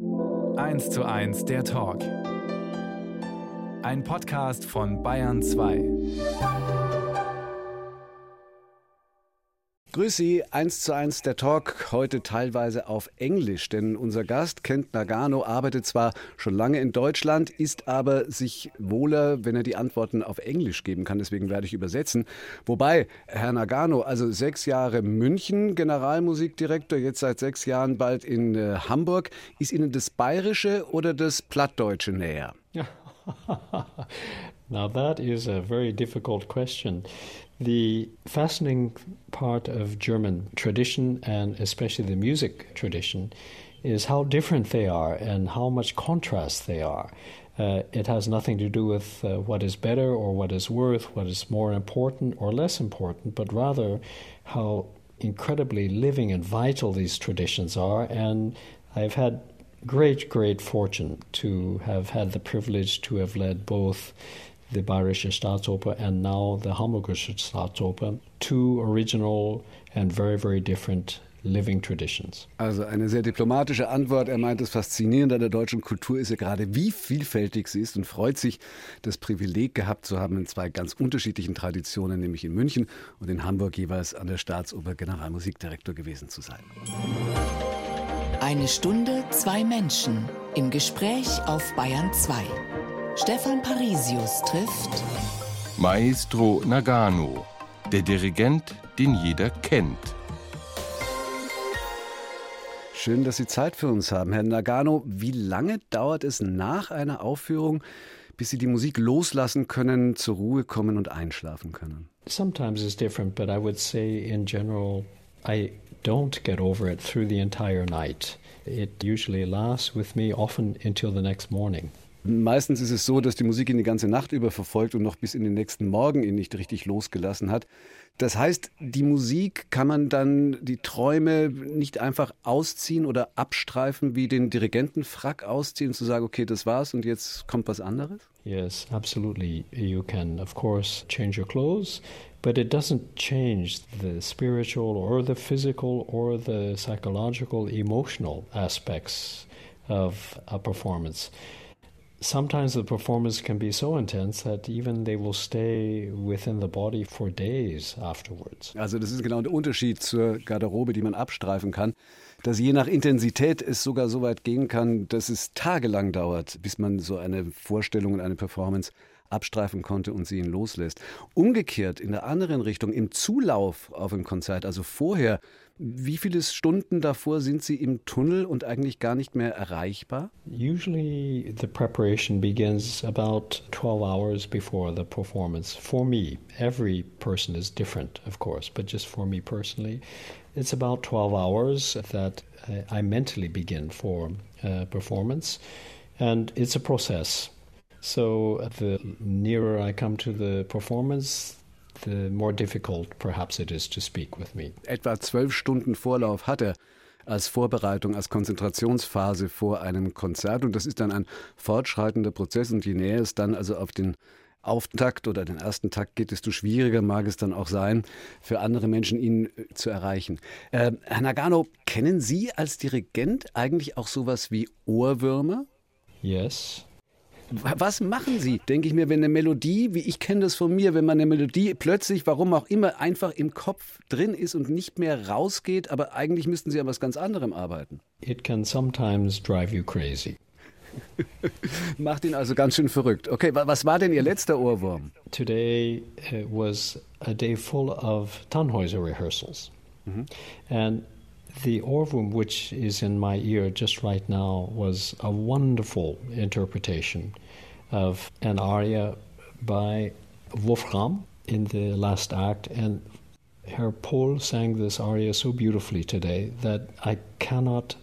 1 zu 1 der Talk. Ein Podcast von Bayern 2. Grüß Sie, 1 zu 1 der Talk, heute teilweise auf Englisch, denn unser Gast, Kent Nagano, arbeitet zwar schon lange in Deutschland, ist aber sich wohler, wenn er die Antworten auf Englisch geben kann, deswegen werde ich übersetzen. Wobei, Herr Nagano, also sechs Jahre München, Generalmusikdirektor, jetzt seit sechs Jahren bald in äh, Hamburg, ist Ihnen das Bayerische oder das Plattdeutsche näher? Now that is a very difficult question. The fascinating part of German tradition, and especially the music tradition, is how different they are and how much contrast they are. Uh, it has nothing to do with uh, what is better or what is worth, what is more important or less important, but rather how incredibly living and vital these traditions are. And I've had great, great fortune to have had the privilege to have led both the Bayerische Staatsoper and now the Hamburgische Staatsoper, two original and very, very different living traditions. Also eine sehr diplomatische Antwort. Er meint, das Faszinierende an der deutschen Kultur ist ja gerade, wie vielfältig sie ist und freut sich, das Privileg gehabt zu haben, in zwei ganz unterschiedlichen Traditionen, nämlich in München und in Hamburg jeweils an der Staatsoper Generalmusikdirektor gewesen zu sein. Eine Stunde, zwei Menschen im Gespräch auf Bayern 2. Stefan Parisius trifft Maestro Nagano, der Dirigent, den jeder kennt. Schön, dass Sie Zeit für uns haben, Herr Nagano. Wie lange dauert es nach einer Aufführung, bis Sie die Musik loslassen können, zur Ruhe kommen und einschlafen können? Sometimes it's different, but I would say in general, I don't get over it through the entire night. It usually lasts with me often until the next morning. Meistens ist es so, dass die Musik ihn die ganze Nacht über verfolgt und noch bis in den nächsten Morgen ihn nicht richtig losgelassen hat. Das heißt, die Musik kann man dann die Träume nicht einfach ausziehen oder abstreifen, wie den Dirigentenfrack ausziehen, zu sagen, okay, das war's und jetzt kommt was anderes? Yes, absolutely. You can, of course, change your clothes, but it doesn't change the spiritual or the physical or the psychological, emotional aspects of a performance. Sometimes the performance can be so intense that even they will stay within the body for days afterwards. Also das ist genau der Unterschied zur Garderobe, die man abstreifen kann, dass je nach Intensität es sogar so weit gehen kann, dass es tagelang dauert, bis man so eine Vorstellung und eine Performance abstreifen konnte und sie ihn loslässt. Umgekehrt in der anderen Richtung, im Zulauf auf ein Konzert, also vorher, wie viele Stunden davor sind Sie im Tunnel und eigentlich gar nicht mehr erreichbar? Usually the preparation begins about 12 hours before the performance. For me, every person is different, of course, but just for me personally, it's about 12 hours that I mentally begin for uh, performance. And it's a process. So the nearer I come to the performance, the more difficult perhaps it is to speak with me. Etwa zwölf Stunden Vorlauf hat er als Vorbereitung, als Konzentrationsphase vor einem Konzert. Und das ist dann ein fortschreitender Prozess. Und je näher es dann also auf den Auftakt oder den ersten Takt geht, desto schwieriger mag es dann auch sein, für andere Menschen ihn äh, zu erreichen. Äh, Herr Nagano, kennen Sie als Dirigent eigentlich auch sowas wie Ohrwürmer? Yes. Was machen Sie, denke ich mir, wenn eine Melodie, wie ich kenne das von mir, wenn man eine Melodie plötzlich, warum auch immer, einfach im Kopf drin ist und nicht mehr rausgeht, aber eigentlich müssten Sie an was ganz anderem arbeiten. It can sometimes drive you crazy. Macht ihn also ganz schön verrückt. Okay, was war denn Ihr letzter Ohrwurm? Today uh, was a day full of Tannhäuser rehearsals. Mhm. And The Orvum, which is in my ear just right now, was a wonderful interpretation of an aria by Wolfram in the last act. And Herr Pohl sang this aria so beautifully today that I cannot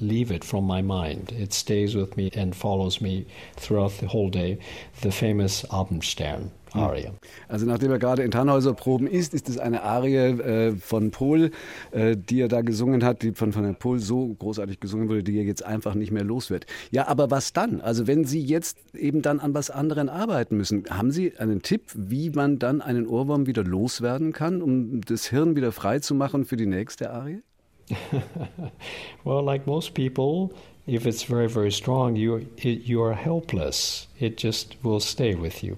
leave it from my mind. It stays with me and follows me throughout the whole day. The famous Abendstern. Arie. Also nachdem er gerade in Tannhäuser Proben ist, ist es eine Arie äh, von Pohl, äh, die er da gesungen hat, die von, von Herrn Pohl so großartig gesungen wurde, die er jetzt einfach nicht mehr los wird. Ja, aber was dann? Also wenn Sie jetzt eben dann an was anderem arbeiten müssen, haben Sie einen Tipp, wie man dann einen Ohrwurm wieder loswerden kann, um das Hirn wieder frei zu machen für die nächste Arie? well, like most people, if it's very, very strong, you, it, you are helpless. It just will stay with you.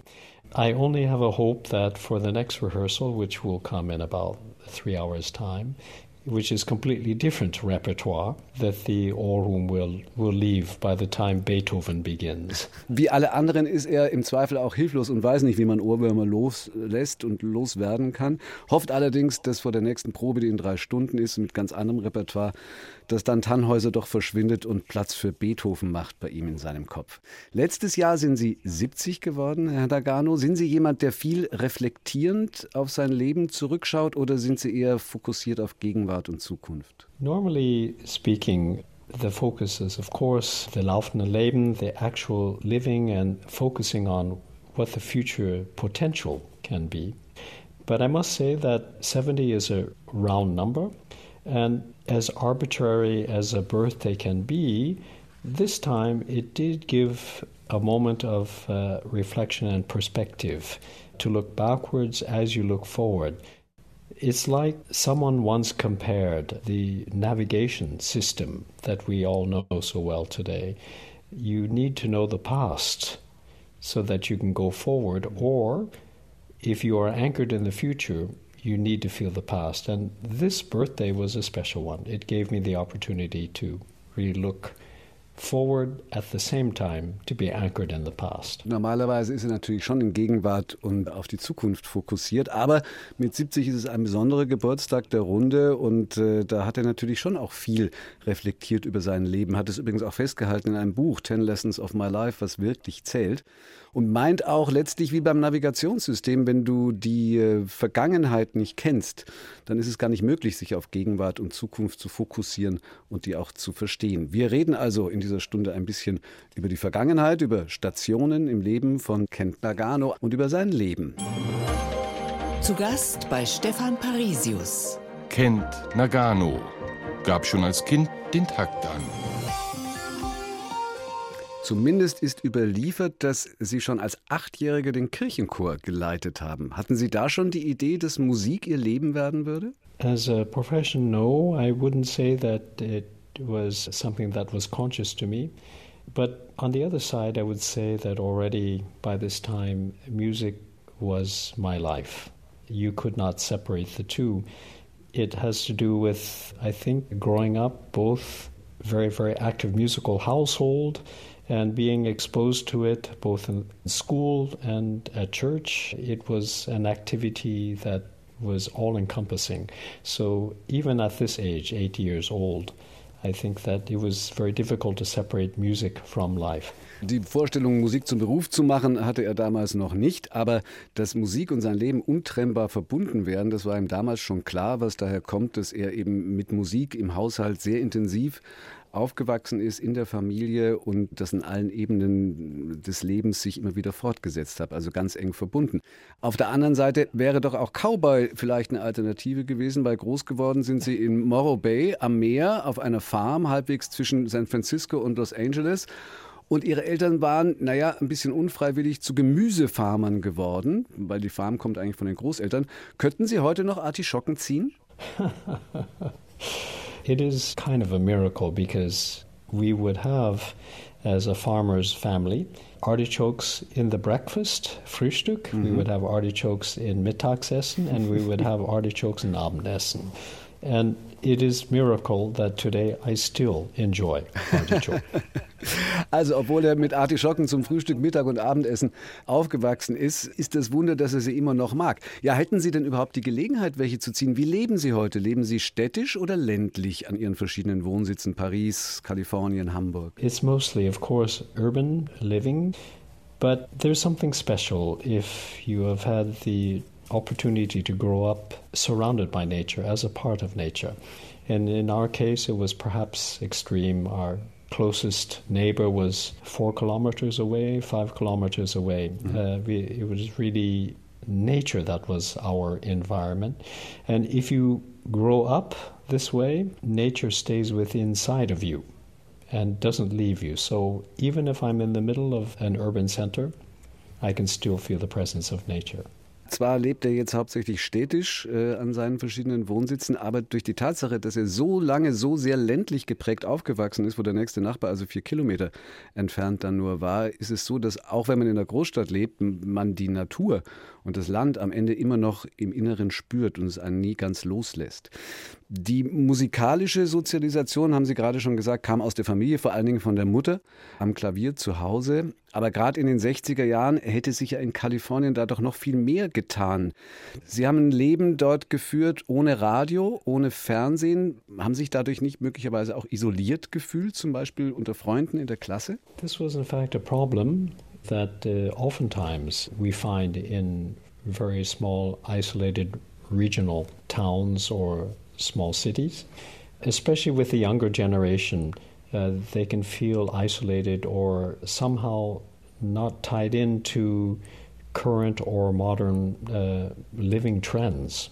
I only have a hope that for the next rehearsal, which will come in about three hours' time, which is completely different repertoire that the Ohrwurm will, will leave by the time Beethoven begins. Wie alle anderen ist er im Zweifel auch hilflos und weiß nicht, wie man Ohrwürmer loslässt und loswerden kann. Hofft allerdings, dass vor der nächsten Probe, die in drei Stunden ist, mit ganz anderem Repertoire, dass dann Tannhäuser doch verschwindet und Platz für Beethoven macht bei ihm in seinem Kopf. Letztes Jahr sind Sie 70 geworden, Herr Dagano. Sind Sie jemand, der viel reflektierend auf sein Leben zurückschaut oder sind Sie eher fokussiert auf Gegenwart und Zukunft? Normally speaking, the focus is of course the laufende Leben, the actual living and focusing on what the future potential can be. But I must say that 70 is a round number. And as arbitrary as a birthday can be, this time it did give a moment of uh, reflection and perspective to look backwards as you look forward. It's like someone once compared the navigation system that we all know so well today. You need to know the past so that you can go forward, or if you are anchored in the future, you need to feel the past. And this birthday was a special one. It gave me the opportunity to really look forward at the same time to be anchored in the past. Normalerweise ist er natürlich schon in Gegenwart und auf die Zukunft fokussiert, aber mit 70 ist es ein besonderer Geburtstag der Runde und äh, da hat er natürlich schon auch viel reflektiert über sein Leben, hat es übrigens auch festgehalten in einem Buch Ten Lessons of My Life, was wirklich zählt und meint auch letztlich wie beim Navigationssystem, wenn du die äh, Vergangenheit nicht kennst, dann ist es gar nicht möglich, sich auf Gegenwart und Zukunft zu fokussieren und die auch zu verstehen. Wir reden also in dieser Stunde ein bisschen über die Vergangenheit, über Stationen im Leben von Kent Nagano und über sein Leben. Zu Gast bei Stefan Parisius. Kent Nagano gab schon als Kind den Takt an. Zumindest ist überliefert, dass Sie schon als Achtjährige den Kirchenchor geleitet haben. Hatten Sie da schon die Idee, dass Musik Ihr Leben werden würde? As a profession, no. I wouldn't say that it was something that was conscious to me. But on the other side, I would say that already by this time, music was my life. You could not separate the two. It has to do with, I think, growing up both very, very active musical household and being exposed to it both in school and at church. It was an activity that was all encompassing. So even at this age, eight years old, I think that it was very difficult to separate music from life. Die Vorstellung, Musik zum Beruf zu machen, hatte er damals noch nicht, aber dass Musik und sein Leben untrennbar verbunden wären, das war ihm damals schon klar, was daher kommt, dass er eben mit Musik im Haushalt sehr intensiv aufgewachsen ist in der Familie und das in allen Ebenen des Lebens sich immer wieder fortgesetzt hat, also ganz eng verbunden. Auf der anderen Seite wäre doch auch Cowboy vielleicht eine Alternative gewesen, weil groß geworden sind sie in Morro Bay am Meer auf einer Farm halbwegs zwischen San Francisco und Los Angeles. Und ihre Eltern waren, naja, ein bisschen unfreiwillig zu Gemüsefarmern geworden, weil die Farm kommt eigentlich von den Großeltern. Könnten Sie heute noch Artischocken ziehen? it is kind of a miracle because we would have, as a farmer's family, artichokes in the breakfast, Frühstück. Mm-hmm. We would have artichokes in Mittagsessen, and we would have artichokes in Abendessen. And it is miracle that today I still enjoy artichoke. Also, obwohl er mit Artischocken zum Frühstück, Mittag und Abendessen aufgewachsen ist, ist das Wunder, dass er sie immer noch mag. Ja, hätten Sie denn überhaupt die Gelegenheit, welche zu ziehen? Wie leben Sie heute? Leben Sie städtisch oder ländlich an Ihren verschiedenen Wohnsitzen Paris, Kalifornien, Hamburg? It's mostly, of course, urban living, but there's something special if you have had the opportunity to grow up surrounded by nature as a part of nature. And in our case, it was perhaps extreme. Our closest neighbor was four kilometers away, five kilometers away. Mm-hmm. Uh, we, it was really nature that was our environment. And if you grow up this way, nature stays within inside of you and doesn't leave you. So even if I'm in the middle of an urban center, I can still feel the presence of nature. Zwar lebt er jetzt hauptsächlich städtisch äh, an seinen verschiedenen Wohnsitzen, aber durch die Tatsache, dass er so lange so sehr ländlich geprägt aufgewachsen ist, wo der nächste Nachbar also vier Kilometer entfernt dann nur war, ist es so, dass auch wenn man in der Großstadt lebt, man die Natur und das Land am Ende immer noch im Inneren spürt und es einen nie ganz loslässt. Die musikalische Sozialisation, haben Sie gerade schon gesagt, kam aus der Familie, vor allen Dingen von der Mutter am Klavier zu Hause. Aber gerade in den 60er Jahren hätte sich ja in Kalifornien da doch noch viel mehr getan. Sie haben ein Leben dort geführt ohne Radio, ohne Fernsehen, haben sich dadurch nicht möglicherweise auch isoliert gefühlt, zum Beispiel unter Freunden in der Klasse? This was in fact a problem that uh, oftentimes we find in very small isolated regional towns or small cities, especially with the younger generation. Uh, they can feel isolated or somehow not tied into current or modern uh, living trends.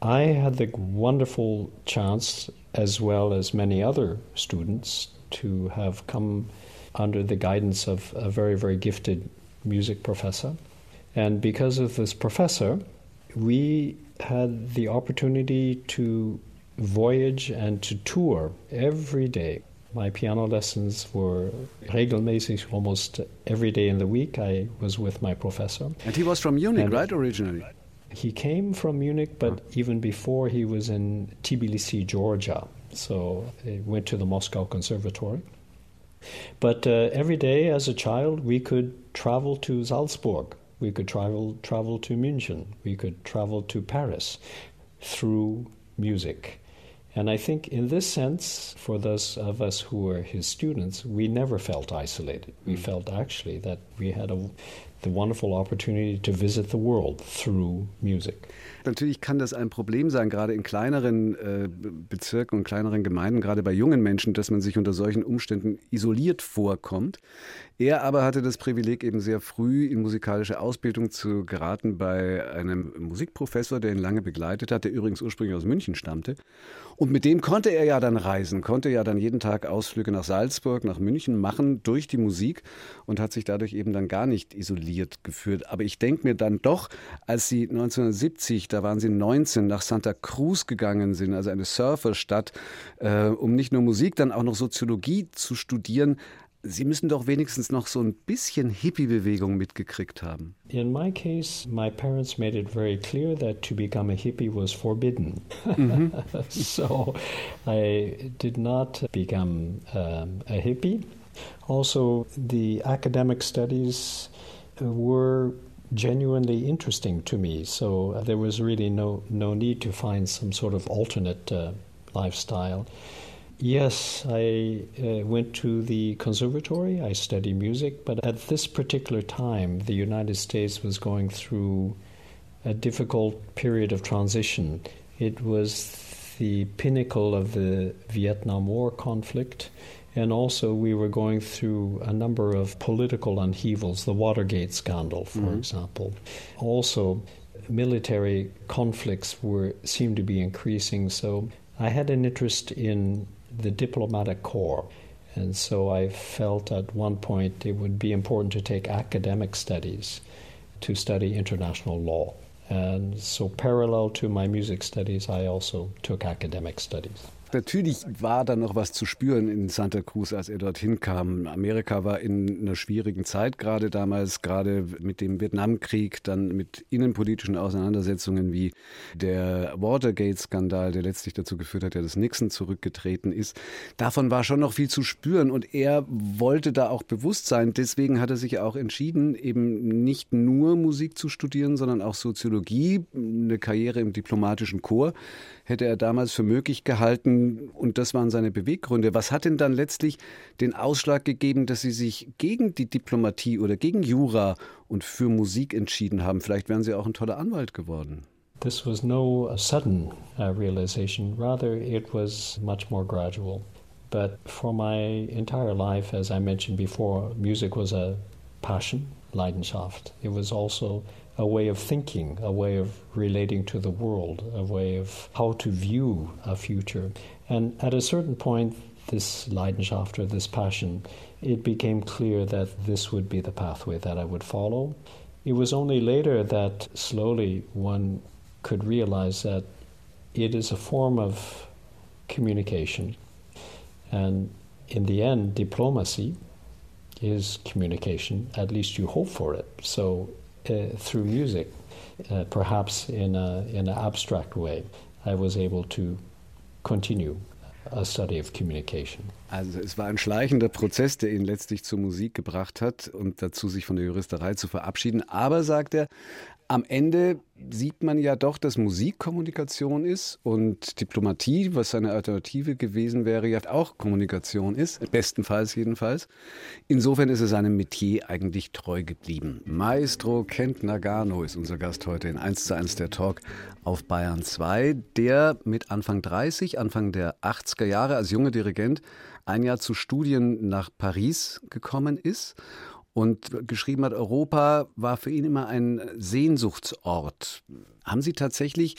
I had the wonderful chance, as well as many other students, to have come under the guidance of a very, very gifted music professor. And because of this professor, we had the opportunity to voyage and to tour every day. My piano lessons were regelmäßig almost every day in the week. I was with my professor. And he was from Munich, and right, originally? He came from Munich, but even before he was in Tbilisi, Georgia. So he went to the Moscow Conservatory. But uh, every day as a child, we could travel to Salzburg we could travel travel to München, we could travel to Paris through music. And I think, in this sense, for those of us who were his students, we never felt isolated. We mm. felt actually that we had a, the wonderful opportunity to visit the world through music. Natürlich kann das ein Problem sein, gerade in kleineren äh, Bezirken und kleineren Gemeinden, gerade bei jungen Menschen, dass man sich unter solchen Umständen isoliert vorkommt. Er aber hatte das Privileg, eben sehr früh in musikalische Ausbildung zu geraten bei einem Musikprofessor, der ihn lange begleitet hat, der übrigens ursprünglich aus München stammte. Und mit dem konnte er ja dann reisen, konnte ja dann jeden Tag Ausflüge nach Salzburg, nach München machen durch die Musik und hat sich dadurch eben dann gar nicht isoliert geführt. Aber ich denke mir dann doch, als sie 1970, da waren sie 19, nach Santa Cruz gegangen sind, also eine Surferstadt, äh, um nicht nur Musik, dann auch noch Soziologie zu studieren, Sie müssen doch wenigstens noch so ein bisschen Hippie-Bewegung mitgekriegt haben. In my case, my parents made it very clear that to become a hippie was forbidden. Mhm. so I did not become um, a hippie. Also, the academic studies were genuinely interesting to me. So there was really no no need to find some sort of alternate uh, lifestyle. Yes, I uh, went to the conservatory. I studied music, but at this particular time, the United States was going through a difficult period of transition. It was the pinnacle of the Vietnam War conflict, and also we were going through a number of political upheavals, the Watergate scandal, for mm-hmm. example. Also, military conflicts were seemed to be increasing, so I had an interest in the diplomatic corps. And so I felt at one point it would be important to take academic studies to study international law. And so, parallel to my music studies, I also took academic studies. Natürlich war da noch was zu spüren in Santa Cruz, als er dorthin kam. Amerika war in einer schwierigen Zeit gerade damals, gerade mit dem Vietnamkrieg, dann mit innenpolitischen Auseinandersetzungen wie der Watergate-Skandal, der letztlich dazu geführt hat, dass Nixon zurückgetreten ist. Davon war schon noch viel zu spüren und er wollte da auch bewusst sein. Deswegen hat er sich auch entschieden, eben nicht nur Musik zu studieren, sondern auch Soziologie, eine Karriere im diplomatischen Chor hätte er damals für möglich gehalten und das waren seine Beweggründe. Was hat denn dann letztlich den Ausschlag gegeben, dass Sie sich gegen die Diplomatie oder gegen Jura und für Musik entschieden haben? Vielleicht wären Sie auch ein toller Anwalt geworden. This was no sudden uh, realization, rather, it was much more gradual. But for my entire life, as I mentioned before, music was a passion, Leidenschaft. It was also a way of thinking, a way of relating to the world, a way of how to view a future. And at a certain point, this Leidenschaft or this passion, it became clear that this would be the pathway that I would follow. It was only later that slowly one could realize that it is a form of communication. And in the end, diplomacy is communication, at least you hope for it. So through music, uh, perhaps in, a, in an abstract way, I was able to continue a study of communication. Also es war ein schleichender Prozess, der ihn letztlich zur Musik gebracht hat und dazu, sich von der Juristerei zu verabschieden. Aber, sagt er, am Ende sieht man ja doch, dass Musik Kommunikation ist und Diplomatie, was eine Alternative gewesen wäre, ja auch Kommunikation ist, bestenfalls jedenfalls. Insofern ist es seinem Metier eigentlich treu geblieben. Maestro Kent Nagano ist unser Gast heute in 1 zu 1 der Talk auf Bayern 2, der mit Anfang 30, Anfang der 80er Jahre als junger Dirigent ein Jahr zu Studien nach Paris gekommen ist und geschrieben hat, Europa war für ihn immer ein Sehnsuchtsort. Haben Sie tatsächlich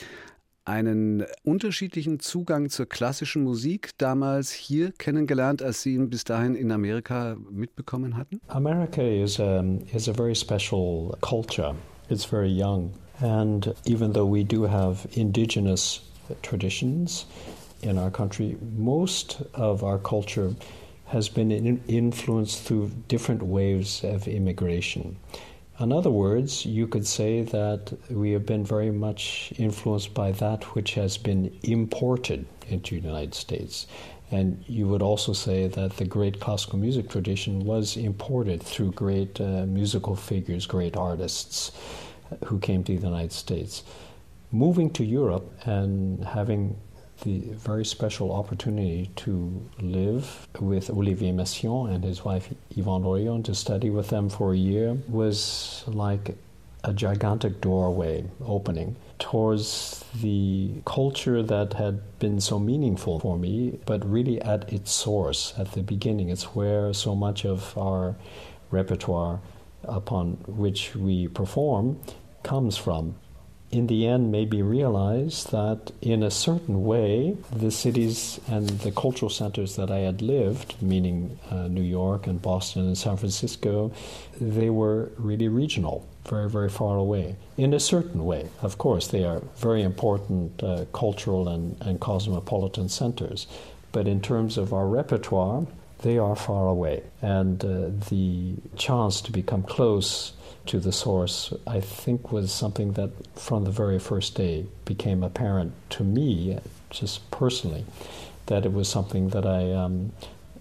einen unterschiedlichen Zugang zur klassischen Musik damals hier kennengelernt, als Sie ihn bis dahin in Amerika mitbekommen hatten? America is a, is a very special culture. It's very young. And even though we do have indigenous traditions in our country, most of our culture has been in influenced through different waves of immigration. In other words, you could say that we have been very much influenced by that which has been imported into the United States. And you would also say that the great classical music tradition was imported through great uh, musical figures, great artists who came to the United States. Moving to Europe and having the very special opportunity to live with Olivier Messiaen and his wife Yvonne Orion to study with them for a year was like a gigantic doorway opening towards the culture that had been so meaningful for me, but really at its source, at the beginning. It's where so much of our repertoire upon which we perform comes from in the end maybe realize that in a certain way the cities and the cultural centers that I had lived, meaning uh, New York and Boston and San Francisco, they were really regional, very, very far away. In a certain way, of course, they are very important uh, cultural and, and cosmopolitan centers. But in terms of our repertoire, they are far away. And uh, the chance to become close to the source, I think was something that from the very first day became apparent to me, just personally, that it was something that I, um,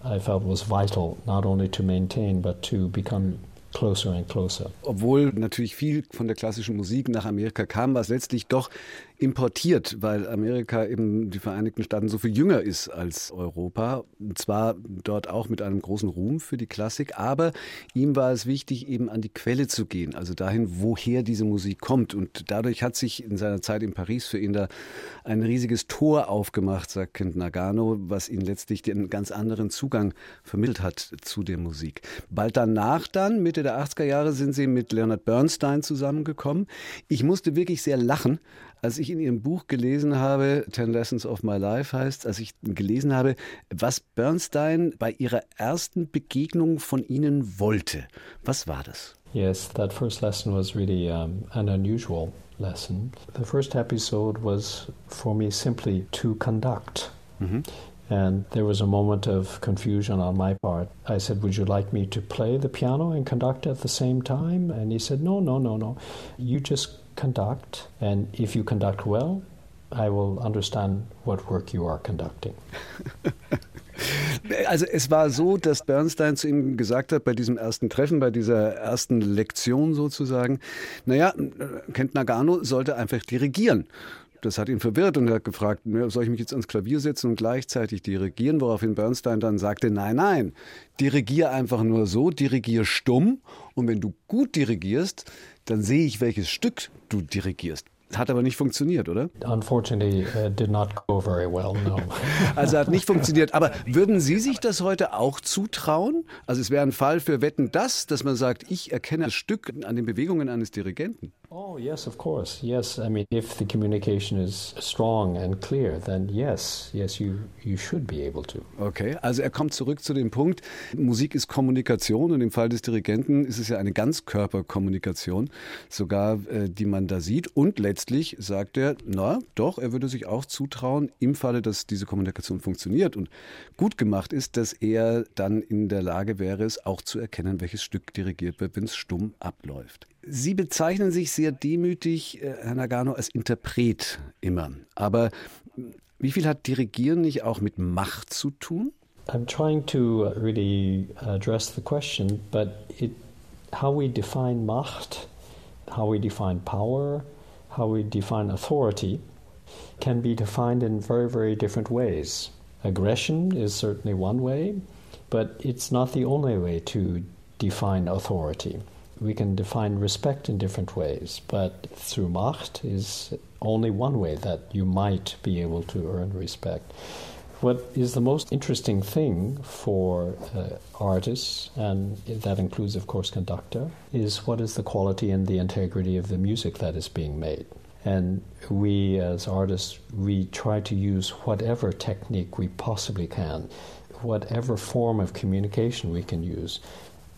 I felt was vital, not only to maintain, but to become closer and closer. Obwohl natürlich viel von der klassischen Musik nach Amerika kam, war es letztlich doch importiert, weil Amerika eben die Vereinigten Staaten so viel jünger ist als Europa. Und zwar dort auch mit einem großen Ruhm für die Klassik, aber ihm war es wichtig, eben an die Quelle zu gehen, also dahin, woher diese Musik kommt. Und dadurch hat sich in seiner Zeit in Paris für ihn da ein riesiges Tor aufgemacht, sagt Kent Nagano, was ihn letztlich den ganz anderen Zugang vermittelt hat zu der Musik. Bald danach dann, Mitte der 80er Jahre, sind sie mit Leonard Bernstein zusammengekommen. Ich musste wirklich sehr lachen, als ich in Ihrem Buch gelesen habe, Ten Lessons of My Life heißt, als ich gelesen habe, was Bernstein bei Ihrer ersten Begegnung von Ihnen wollte. Was war das? Yes, that first lesson was really um, an unusual lesson. The first episode was for me simply to conduct. Mm -hmm. And there was a moment of confusion on my part. I said, Would you like me to play the piano and conduct at the same time? And he said, No, no, no, no. You just conduct, and if you conduct well, I will understand what work you are conducting. Also es war so, dass Bernstein zu ihm gesagt hat, bei diesem ersten Treffen, bei dieser ersten Lektion sozusagen, naja, Kent Nagano sollte einfach dirigieren. Das hat ihn verwirrt und er hat gefragt, soll ich mich jetzt ans Klavier setzen und gleichzeitig dirigieren? Woraufhin Bernstein dann sagte, nein, nein, dirigier einfach nur so, dirigier stumm und wenn du gut dirigierst, dann sehe ich, welches Stück du dirigierst. Hat aber nicht funktioniert, oder? Unfortunately, uh, did not go very well, no. Also hat nicht funktioniert. Aber würden Sie sich das heute auch zutrauen? Also es wäre ein Fall für Wetten das, dass man sagt, ich erkenne das Stück an den Bewegungen eines Dirigenten. Oh, yes, of course. Yes, I mean, if the communication is strong and clear, then yes, yes, you, you should be able to. Okay, also er kommt zurück zu dem Punkt, Musik ist Kommunikation und im Fall des Dirigenten ist es ja eine Ganzkörperkommunikation, sogar äh, die man da sieht. Und letztlich sagt er, na doch, er würde sich auch zutrauen, im Falle, dass diese Kommunikation funktioniert und gut gemacht ist, dass er dann in der Lage wäre, es auch zu erkennen, welches Stück dirigiert wird, wenn es stumm abläuft. Sie bezeichnen sich sehr demütig, äh, Herr Nagano, als Interpret immer. Aber wie viel hat Dirigieren nicht auch mit Macht zu tun? I'm trying to really address the question, but it, how we define Macht, how we define power, how we define authority can be defined in very, very different ways. Aggression is certainly one way, but it's not the only way to define authority. we can define respect in different ways, but through Macht is only one way that you might be able to earn respect. What is the most interesting thing for uh, artists, and that includes, of course, conductor, is what is the quality and the integrity of the music that is being made. And we, as artists, we try to use whatever technique we possibly can, whatever form of communication we can use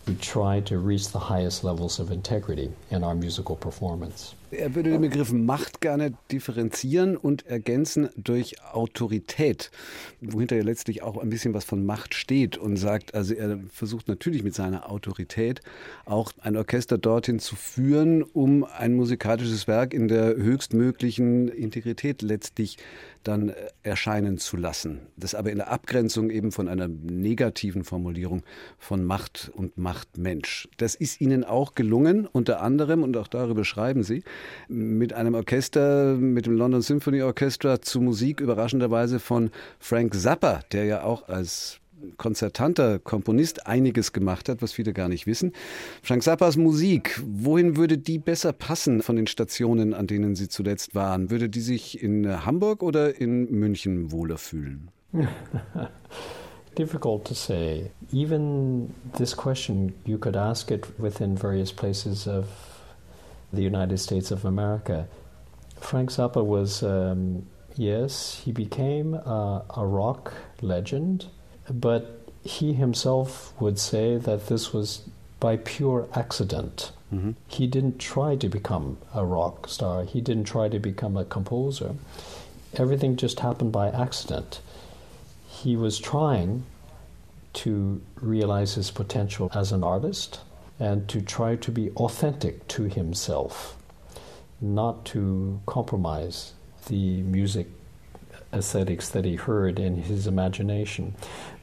we try to reach the highest levels of integrity in our musical performance. Er würde den Begriff Macht gerne differenzieren und ergänzen durch Autorität, wohinter ja letztlich auch ein bisschen was von Macht steht und sagt, also er versucht natürlich mit seiner Autorität auch ein Orchester dorthin zu führen, um ein musikalisches Werk in der höchstmöglichen Integrität letztlich dann äh, erscheinen zu lassen. Das aber in der Abgrenzung eben von einer negativen Formulierung von Macht und Machtmensch. Das ist Ihnen auch gelungen, unter anderem, und auch darüber schreiben Sie, mit einem Orchester, mit dem London Symphony Orchestra zu Musik überraschenderweise von Frank Zappa, der ja auch als konzertanter Komponist einiges gemacht hat, was viele gar nicht wissen. Frank Zappas Musik, wohin würde die besser passen von den Stationen, an denen Sie zuletzt waren? Würde die sich in Hamburg oder in München wohler fühlen? Difficult to say. Even this question, you could ask it within various places of the United States of America. Frank Zappa was, um, yes, he became a, a rock legend. But he himself would say that this was by pure accident. Mm-hmm. He didn't try to become a rock star, he didn't try to become a composer. Everything just happened by accident. He was trying to realize his potential as an artist and to try to be authentic to himself, not to compromise the music aesthetics that he heard in his imagination.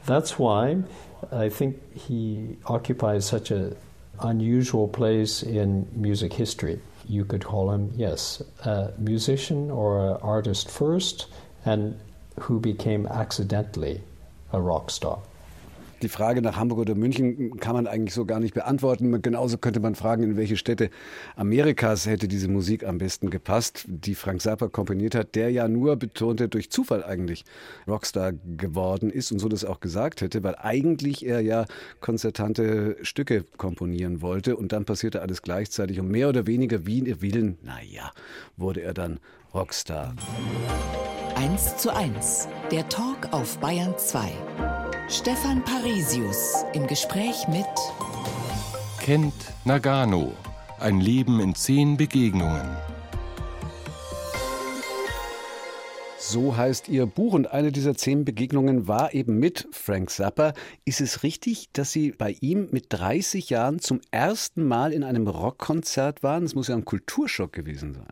That's why I think he occupies such an unusual place in music history. You could call him, yes, a musician or an artist first, and who became accidentally a rock star. Die Frage nach Hamburg oder München kann man eigentlich so gar nicht beantworten. Genauso könnte man fragen, in welche Städte Amerikas hätte diese Musik am besten gepasst, die Frank Zappa komponiert hat, der ja nur betonte, durch Zufall eigentlich Rockstar geworden ist und so das auch gesagt hätte, weil eigentlich er ja konzertante Stücke komponieren wollte und dann passierte alles gleichzeitig und mehr oder weniger wie in Willen, naja, wurde er dann Rockstar. 1 zu 1, der Talk auf Bayern 2. Stefan Parisius im Gespräch mit Kent Nagano. Ein Leben in zehn Begegnungen. So heißt Ihr Buch und eine dieser zehn Begegnungen war eben mit Frank Zappa. Ist es richtig, dass Sie bei ihm mit 30 Jahren zum ersten Mal in einem Rockkonzert waren? Es muss ja ein Kulturschock gewesen sein.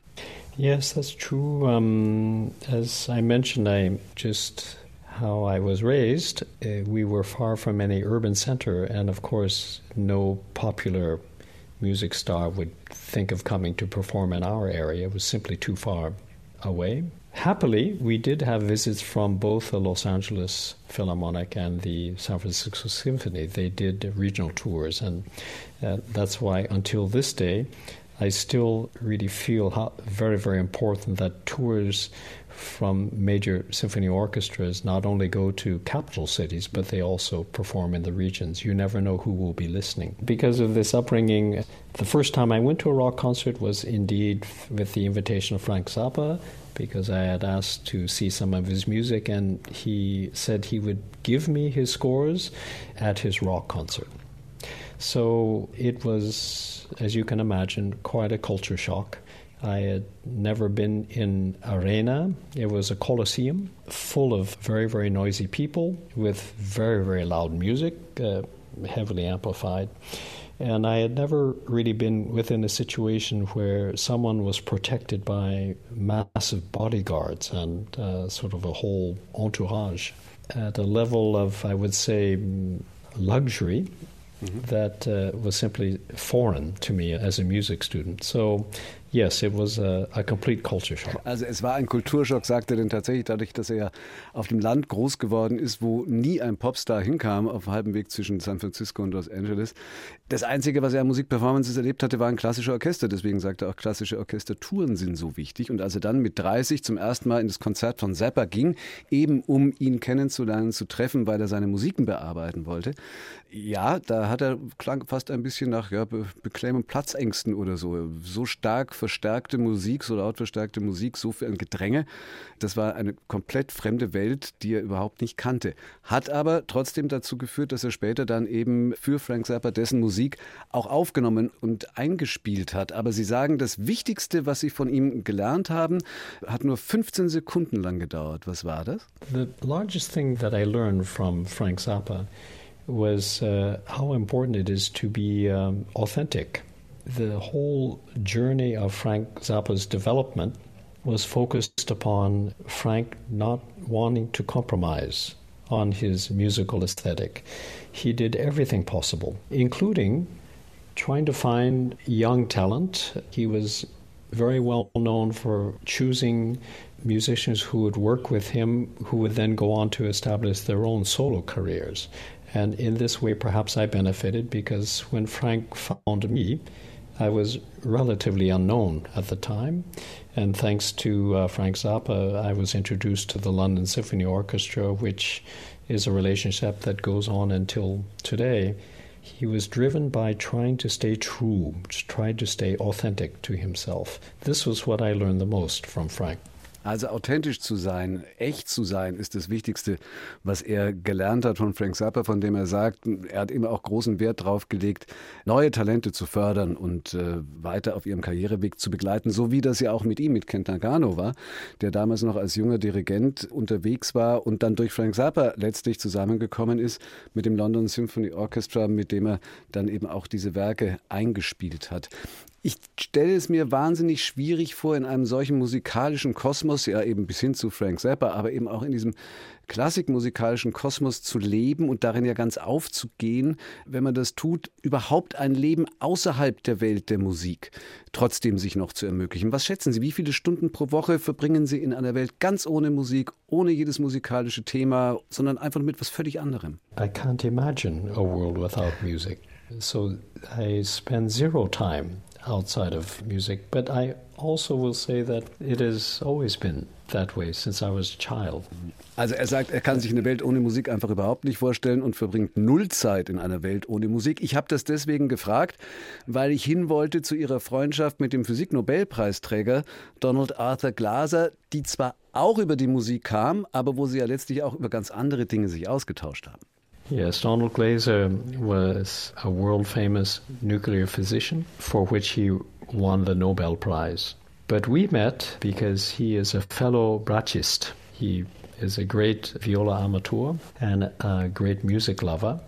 Yes, that's true. Um, as I mentioned, I just how I was raised, uh, we were far from any urban center, and of course, no popular music star would think of coming to perform in our area. It was simply too far away. Happily, we did have visits from both the Los Angeles Philharmonic and the San Francisco Symphony. They did regional tours, and uh, that's why until this day, I still really feel how very, very important that tours from major symphony orchestras not only go to capital cities, but they also perform in the regions. You never know who will be listening. Because of this upbringing, the first time I went to a rock concert was indeed with the invitation of Frank Zappa, because I had asked to see some of his music, and he said he would give me his scores at his rock concert. So it was, as you can imagine, quite a culture shock. I had never been in arena. It was a coliseum full of very, very noisy people with very, very loud music, uh, heavily amplified. And I had never really been within a situation where someone was protected by massive bodyguards and uh, sort of a whole entourage at a level of, I would say, luxury mm-hmm. that uh, was simply foreign to me as a music student. So Yes, it was a, a, complete culture shock. Also es war ein Kulturschock, sagte er denn tatsächlich dadurch, dass er ja auf dem Land groß geworden ist, wo nie ein Popstar hinkam, auf halbem Weg zwischen San Francisco und Los Angeles. Das Einzige, was er an Musikperformances erlebt hatte, waren klassische Orchester. Deswegen sagte er auch, klassische Orchestertouren sind so wichtig. Und als er dann mit 30 zum ersten Mal in das Konzert von Zappa ging, eben um ihn kennenzulernen, zu treffen, weil er seine Musiken bearbeiten wollte, ja, da hat er klang fast ein bisschen nach ja, Be Beklemmung, Platzängsten oder so. So stark verstärkte Musik, so laut verstärkte Musik, so viel Gedränge. Das war eine komplett fremde Welt, die er überhaupt nicht kannte. Hat aber trotzdem dazu geführt, dass er später dann eben für Frank Zappa dessen Musik auch aufgenommen und eingespielt hat. Aber Sie sagen, das Wichtigste, was Sie von ihm gelernt haben, hat nur 15 Sekunden lang gedauert. Was war das? The largest thing that I learned from Frank Zappa was uh, how important it is to be um, authentic. The whole journey of Frank Zappa's development was focused upon Frank not wanting to compromise on his musical aesthetic. He did everything possible, including trying to find young talent. He was very well known for choosing musicians who would work with him, who would then go on to establish their own solo careers. And in this way, perhaps I benefited because when Frank found me, I was relatively unknown at the time. And thanks to uh, Frank Zappa, I was introduced to the London Symphony Orchestra, which is a relationship that goes on until today. He was driven by trying to stay true, trying to stay authentic to himself. This was what I learned the most from Frank. Also authentisch zu sein, echt zu sein, ist das Wichtigste, was er gelernt hat von Frank Zappa, von dem er sagt, er hat immer auch großen Wert darauf gelegt, neue Talente zu fördern und äh, weiter auf ihrem Karriereweg zu begleiten, so wie das ja auch mit ihm, mit Kent Nagano war, der damals noch als junger Dirigent unterwegs war und dann durch Frank Zappa letztlich zusammengekommen ist mit dem London Symphony Orchestra, mit dem er dann eben auch diese Werke eingespielt hat. Ich stelle es mir wahnsinnig schwierig vor, in einem solchen musikalischen Kosmos, ja eben bis hin zu Frank Zappa, aber eben auch in diesem klassikmusikalischen Kosmos zu leben und darin ja ganz aufzugehen, wenn man das tut, überhaupt ein Leben außerhalb der Welt der Musik trotzdem sich noch zu ermöglichen. Was schätzen Sie, wie viele Stunden pro Woche verbringen Sie in einer Welt ganz ohne Musik, ohne jedes musikalische Thema, sondern einfach mit was völlig anderem? I can't imagine a world without music. So I spend zero time outside of music. But I also will say that it has always been that way since I was a child. Also er sagt, er kann sich eine Welt ohne Musik einfach überhaupt nicht vorstellen und verbringt null Zeit in einer Welt ohne Musik. Ich habe das deswegen gefragt, weil ich hin wollte zu ihrer Freundschaft mit dem Physiknobelpreisträger Donald Arthur Glaser, die zwar auch über die Musik kam, aber wo sie ja letztlich auch über ganz andere Dinge sich ausgetauscht haben. Yes, Donald Glaser was a world famous nuclear physician for which he won the Nobel Prize. But we met because he is a fellow bratschist. He is a great viola amateur and a great music lover.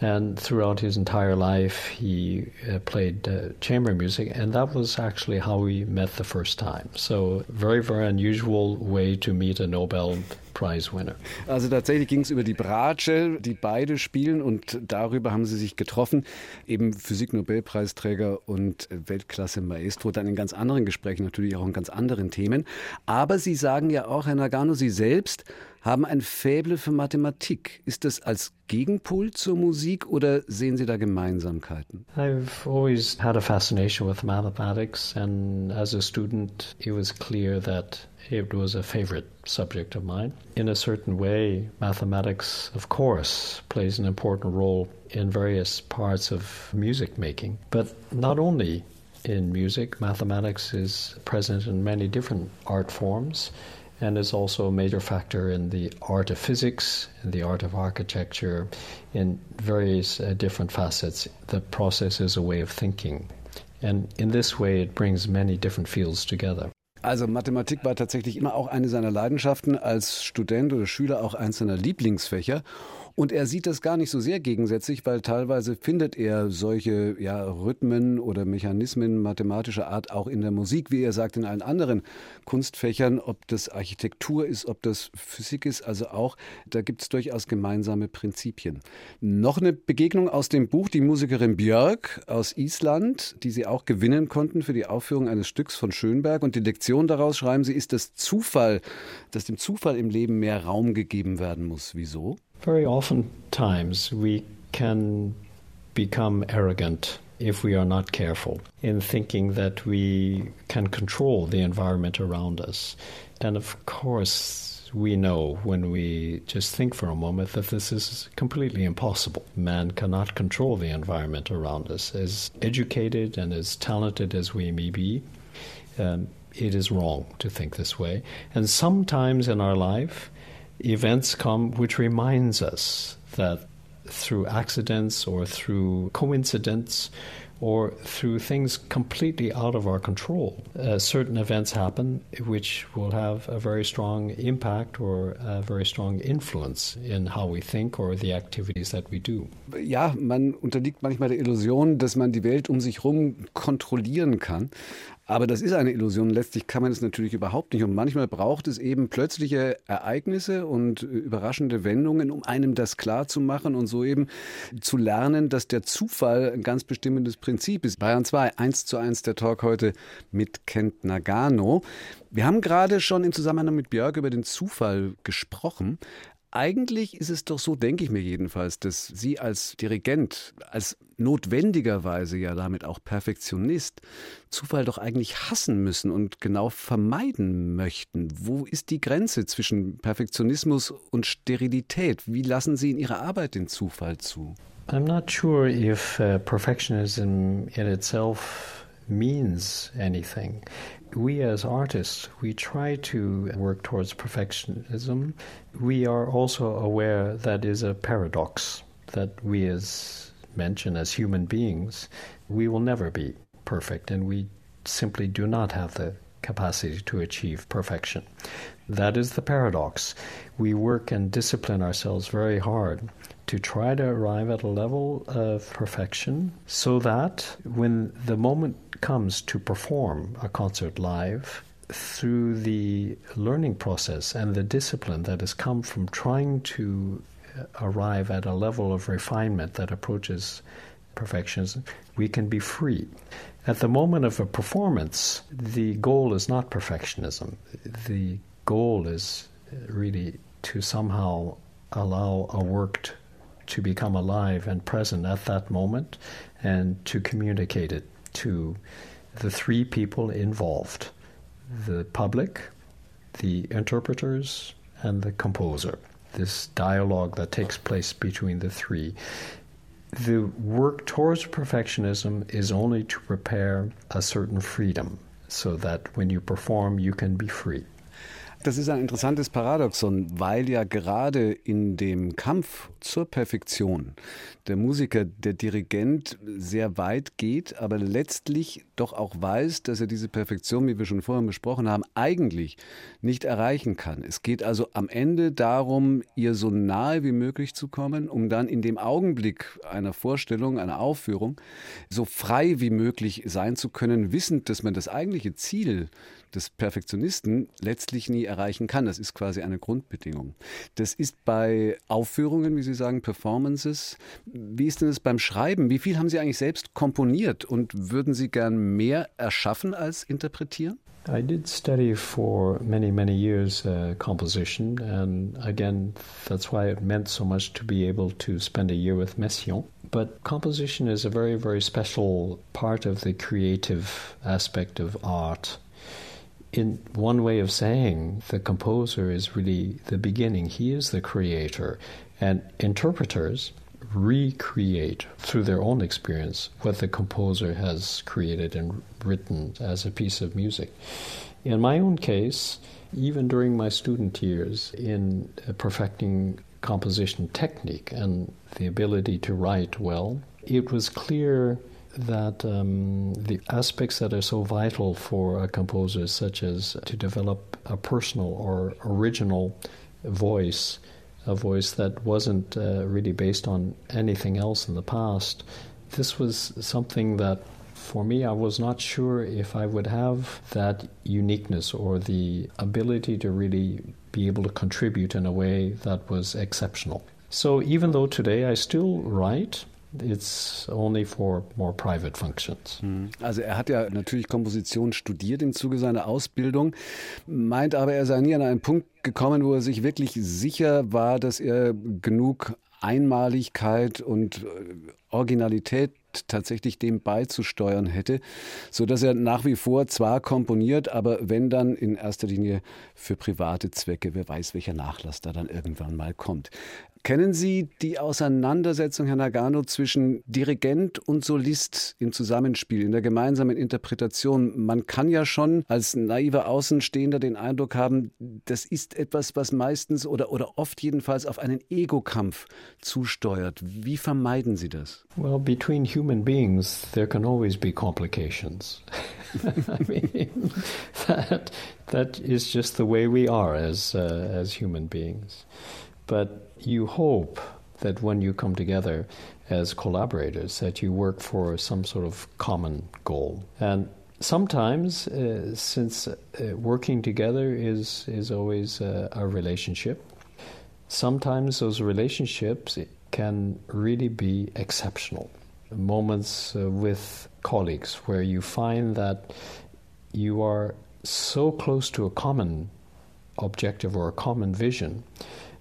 And throughout his entire life, he uh, played uh, chamber music, and that was actually how we met the first time. So, very, very unusual way to meet a Nobel Prize winner. Also tatsächlich ging es über die Bratsche, die beide spielen und darüber haben sie sich getroffen. Eben Physik-Nobelpreisträger und Weltklasse-Maestro, dann in ganz anderen Gesprächen, natürlich auch in ganz anderen Themen. Aber Sie sagen ja auch, Herr Nagano, Sie selbst haben ein Faible für Mathematik. Ist das als Gegenpol zur Musik oder sehen Sie da Gemeinsamkeiten? I've always had a fascination with mathematics and as a student it was clear that it was a favorite subject of mine. In a certain way, mathematics, of course, plays an important role in various parts of music making, but not only in music, mathematics is present in many different art forms and is also a major factor in the art of physics, in the art of architecture, in various uh, different facets. The process is a way of thinking. And in this way, it brings many different fields together. Also Mathematik war tatsächlich immer auch eine seiner Leidenschaften, als Student oder Schüler auch eins seiner Lieblingsfächer. Und er sieht das gar nicht so sehr gegensätzlich, weil teilweise findet er solche ja, Rhythmen oder Mechanismen mathematischer Art auch in der Musik, wie er sagt, in allen anderen Kunstfächern, ob das Architektur ist, ob das Physik ist, also auch, da gibt es durchaus gemeinsame Prinzipien. Noch eine Begegnung aus dem Buch, die Musikerin Björk aus Island, die sie auch gewinnen konnten für die Aufführung eines Stücks von Schönberg. Und die Lektion daraus, schreiben sie, ist das Zufall, dass dem Zufall im Leben mehr Raum gegeben werden muss. Wieso? Very often times we can become arrogant if we are not careful in thinking that we can control the environment around us. And of course, we know when we just think for a moment that this is completely impossible. Man cannot control the environment around us. As educated and as talented as we may be, um, it is wrong to think this way. And sometimes in our life, events come which reminds us that through accidents or through coincidence or through things completely out of our control. Uh, certain events happen which will have a very strong impact or a very strong influence in how we think or the activities that we do. Ja, man unterliegt manchmal der Illusion, dass man die Welt um sich herum kontrollieren kann. Aber das ist eine Illusion. Letztlich kann man es natürlich überhaupt nicht. Und manchmal braucht es eben plötzliche Ereignisse und überraschende Wendungen, um einem das klar zu machen und so eben zu lernen, dass der Zufall ein ganz bestimmendes Prinzip ist. Bayern 2, 1 zu 1 der Talk heute mit Kent Nagano. Wir haben gerade schon im Zusammenhang mit Björk über den Zufall gesprochen. Eigentlich ist es doch so, denke ich mir jedenfalls, dass Sie als Dirigent, als notwendigerweise ja damit auch Perfektionist, Zufall doch eigentlich hassen müssen und genau vermeiden möchten. Wo ist die Grenze zwischen Perfektionismus und Sterilität? Wie lassen Sie in Ihrer Arbeit den Zufall zu? I'm not sure if uh, perfectionism in itself means anything. We as artists, we try to work towards perfectionism. We are also aware that is a paradox that we as mentioned as human beings, we will never be perfect and we simply do not have the capacity to achieve perfection. That is the paradox. We work and discipline ourselves very hard to try to arrive at a level of perfection so that when the moment comes to perform a concert live, through the learning process and the discipline that has come from trying to uh, arrive at a level of refinement that approaches perfectionism, we can be free. At the moment of a performance, the goal is not perfectionism. The goal is uh, really to somehow allow a work to become alive and present at that moment and to communicate it to the three people involved the public, the interpreters, and the composer. This dialogue that takes place between the three. The work towards perfectionism is only to prepare a certain freedom so that when you perform, you can be free. Das ist ein interessantes Paradoxon, weil ja gerade in dem Kampf zur Perfektion der Musiker, der Dirigent sehr weit geht, aber letztlich doch auch weiß, dass er diese Perfektion, wie wir schon vorhin besprochen haben, eigentlich nicht erreichen kann. Es geht also am Ende darum, ihr so nahe wie möglich zu kommen, um dann in dem Augenblick einer Vorstellung, einer Aufführung, so frei wie möglich sein zu können, wissend, dass man das eigentliche Ziel des Perfektionisten letztlich nie erreichen kann. Das ist quasi eine Grundbedingung. Das ist bei Aufführungen, wie Sie sagen, Performances. Wie ist denn das beim Schreiben? Wie viel haben Sie eigentlich selbst komponiert und würden Sie gern mehr erschaffen als interpretieren? I did study for many, many years uh, composition, and again, that's why it meant so much to be able to spend a year with Messiaen. But composition is a very, very special part of the creative aspect of art. In one way of saying, the composer is really the beginning, he is the creator, and interpreters recreate through their own experience what the composer has created and written as a piece of music. In my own case, even during my student years in perfecting composition technique and the ability to write well, it was clear that um, the aspects that are so vital for a composer, such as to develop a personal or original voice, a voice that wasn't uh, really based on anything else in the past. This was something that, for me, I was not sure if I would have that uniqueness or the ability to really be able to contribute in a way that was exceptional. So, even though today I still write, It's only for more private functions. Hm. Also er hat ja natürlich Komposition studiert im Zuge seiner Ausbildung, meint aber, er sei nie an einen Punkt gekommen, wo er sich wirklich sicher war, dass er genug Einmaligkeit und äh, Originalität tatsächlich dem beizusteuern hätte, so dass er nach wie vor zwar komponiert, aber wenn dann in erster Linie für private Zwecke, wer weiß, welcher Nachlass da dann irgendwann mal kommt. Kennen Sie die Auseinandersetzung, Herr Nagano, zwischen Dirigent und Solist im Zusammenspiel, in der gemeinsamen Interpretation? Man kann ja schon als naiver Außenstehender den Eindruck haben, das ist etwas, was meistens oder, oder oft jedenfalls auf einen Ego-Kampf zusteuert. Wie vermeiden Sie das? Well, between human beings, there can always be complications. I mean, that, that is just the way we are as, uh, as human beings. But you hope that when you come together as collaborators, that you work for some sort of common goal. And sometimes, uh, since uh, working together is is always uh, a relationship, sometimes those relationships can really be exceptional. Moments uh, with colleagues where you find that you are so close to a common objective or a common vision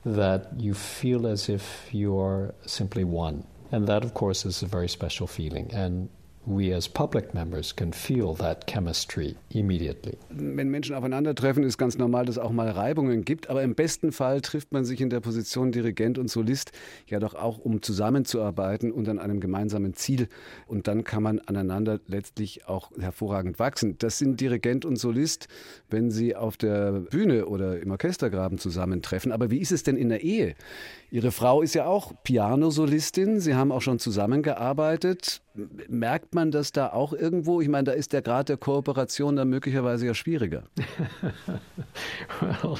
that you feel as if you are simply one. And that, of course, is a very special feeling. And we as public members can feel that chemistry immediately. Wenn Menschen aufeinandertreffen, ist ganz normal, dass es auch mal Reibungen gibt, aber im besten Fall trifft man sich in der Position Dirigent und Solist ja doch auch, um zusammenzuarbeiten und an einem gemeinsamen Ziel. Und dann kann man aneinander letztlich auch hervorragend wachsen. Das sind Dirigent und Solist, wenn sie auf der Bühne oder im Orchestergraben zusammentreffen. Aber wie ist es denn in der Ehe? Ihre Frau ist ja auch Pianosolistin. Sie haben auch schon zusammengearbeitet. Merkt man das da auch irgendwo? Ich meine, da ist der Grad der Kooperation dann möglicherweise ja schwieriger. well,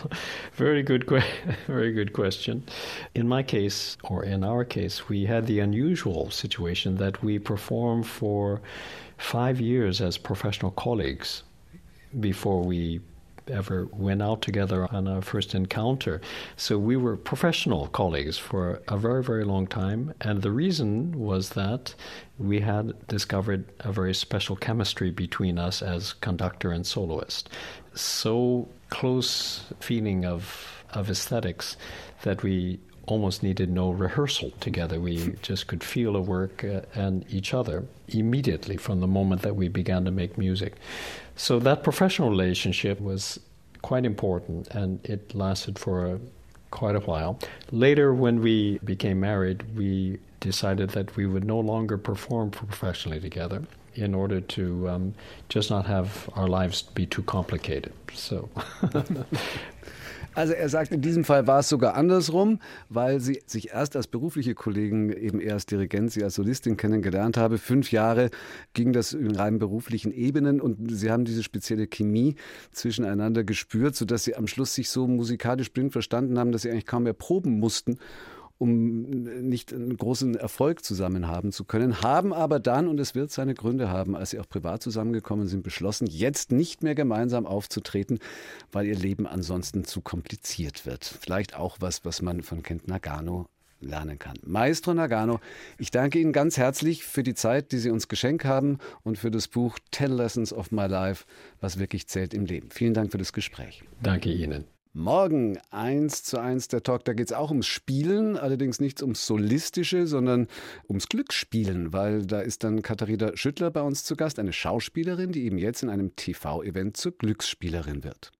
very good, very good question. In my case, or in our case, we had the unusual situation that we performed for five years as professional colleagues before we ever went out together on our first encounter. So we were professional colleagues for a very, very long time. And the reason was that we had discovered a very special chemistry between us as conductor and soloist. So close feeling of, of aesthetics that we almost needed no rehearsal together. We just could feel the work uh, and each other immediately from the moment that we began to make music. So that professional relationship was quite important and it lasted for a, quite a while. Later, when we became married, we decided that we would no longer perform professionally together in order to um, just not have our lives be too complicated. So Also er sagt, in diesem Fall war es sogar andersrum, weil sie sich erst als berufliche Kollegen, eben eher als Dirigent, sie als Solistin kennengelernt habe. Fünf Jahre ging das in rein beruflichen Ebenen und sie haben diese spezielle Chemie zwischeneinander gespürt, sodass sie am Schluss sich so musikalisch blind verstanden haben, dass sie eigentlich kaum mehr proben mussten um nicht einen großen Erfolg zusammen haben zu können, haben aber dann, und es wird seine Gründe haben, als sie auch privat zusammengekommen sind, beschlossen, jetzt nicht mehr gemeinsam aufzutreten, weil ihr Leben ansonsten zu kompliziert wird. Vielleicht auch was, was man von Kent Nagano lernen kann. Maestro Nagano, ich danke Ihnen ganz herzlich für die Zeit, die Sie uns geschenkt haben und für das Buch Ten Lessons of My Life, was wirklich zählt im Leben. Vielen Dank für das Gespräch. Danke Ihnen. Morgen eins zu eins der Talk, da geht es auch ums Spielen, allerdings nicht ums Solistische, sondern ums Glücksspielen, weil da ist dann Katharina Schüttler bei uns zu Gast, eine Schauspielerin, die eben jetzt in einem TV-Event zur Glücksspielerin wird.